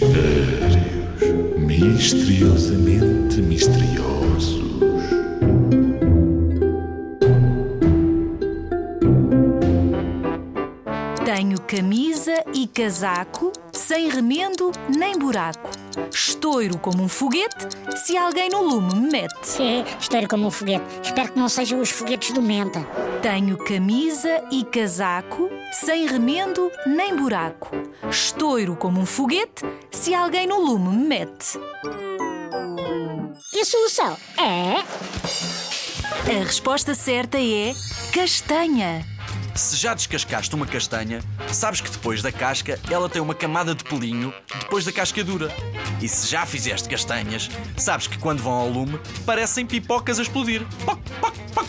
Mistérios misteriosamente misteriosos. Tenho camisa e casaco, sem remendo nem buraco. Estouro como um foguete se alguém no lume me mete. É, estouro como um foguete. Espero que não sejam os foguetes do Menta. Tenho camisa e casaco, sem remendo nem buraco. Estouro como um foguete se alguém no lume me mete. E a solução é. A resposta certa é castanha. Se já descascaste uma castanha, sabes que depois da casca ela tem uma camada de pelinho depois da casca dura. E se já fizeste castanhas, sabes que quando vão ao lume parecem pipocas a explodir. Poc, poc, poc.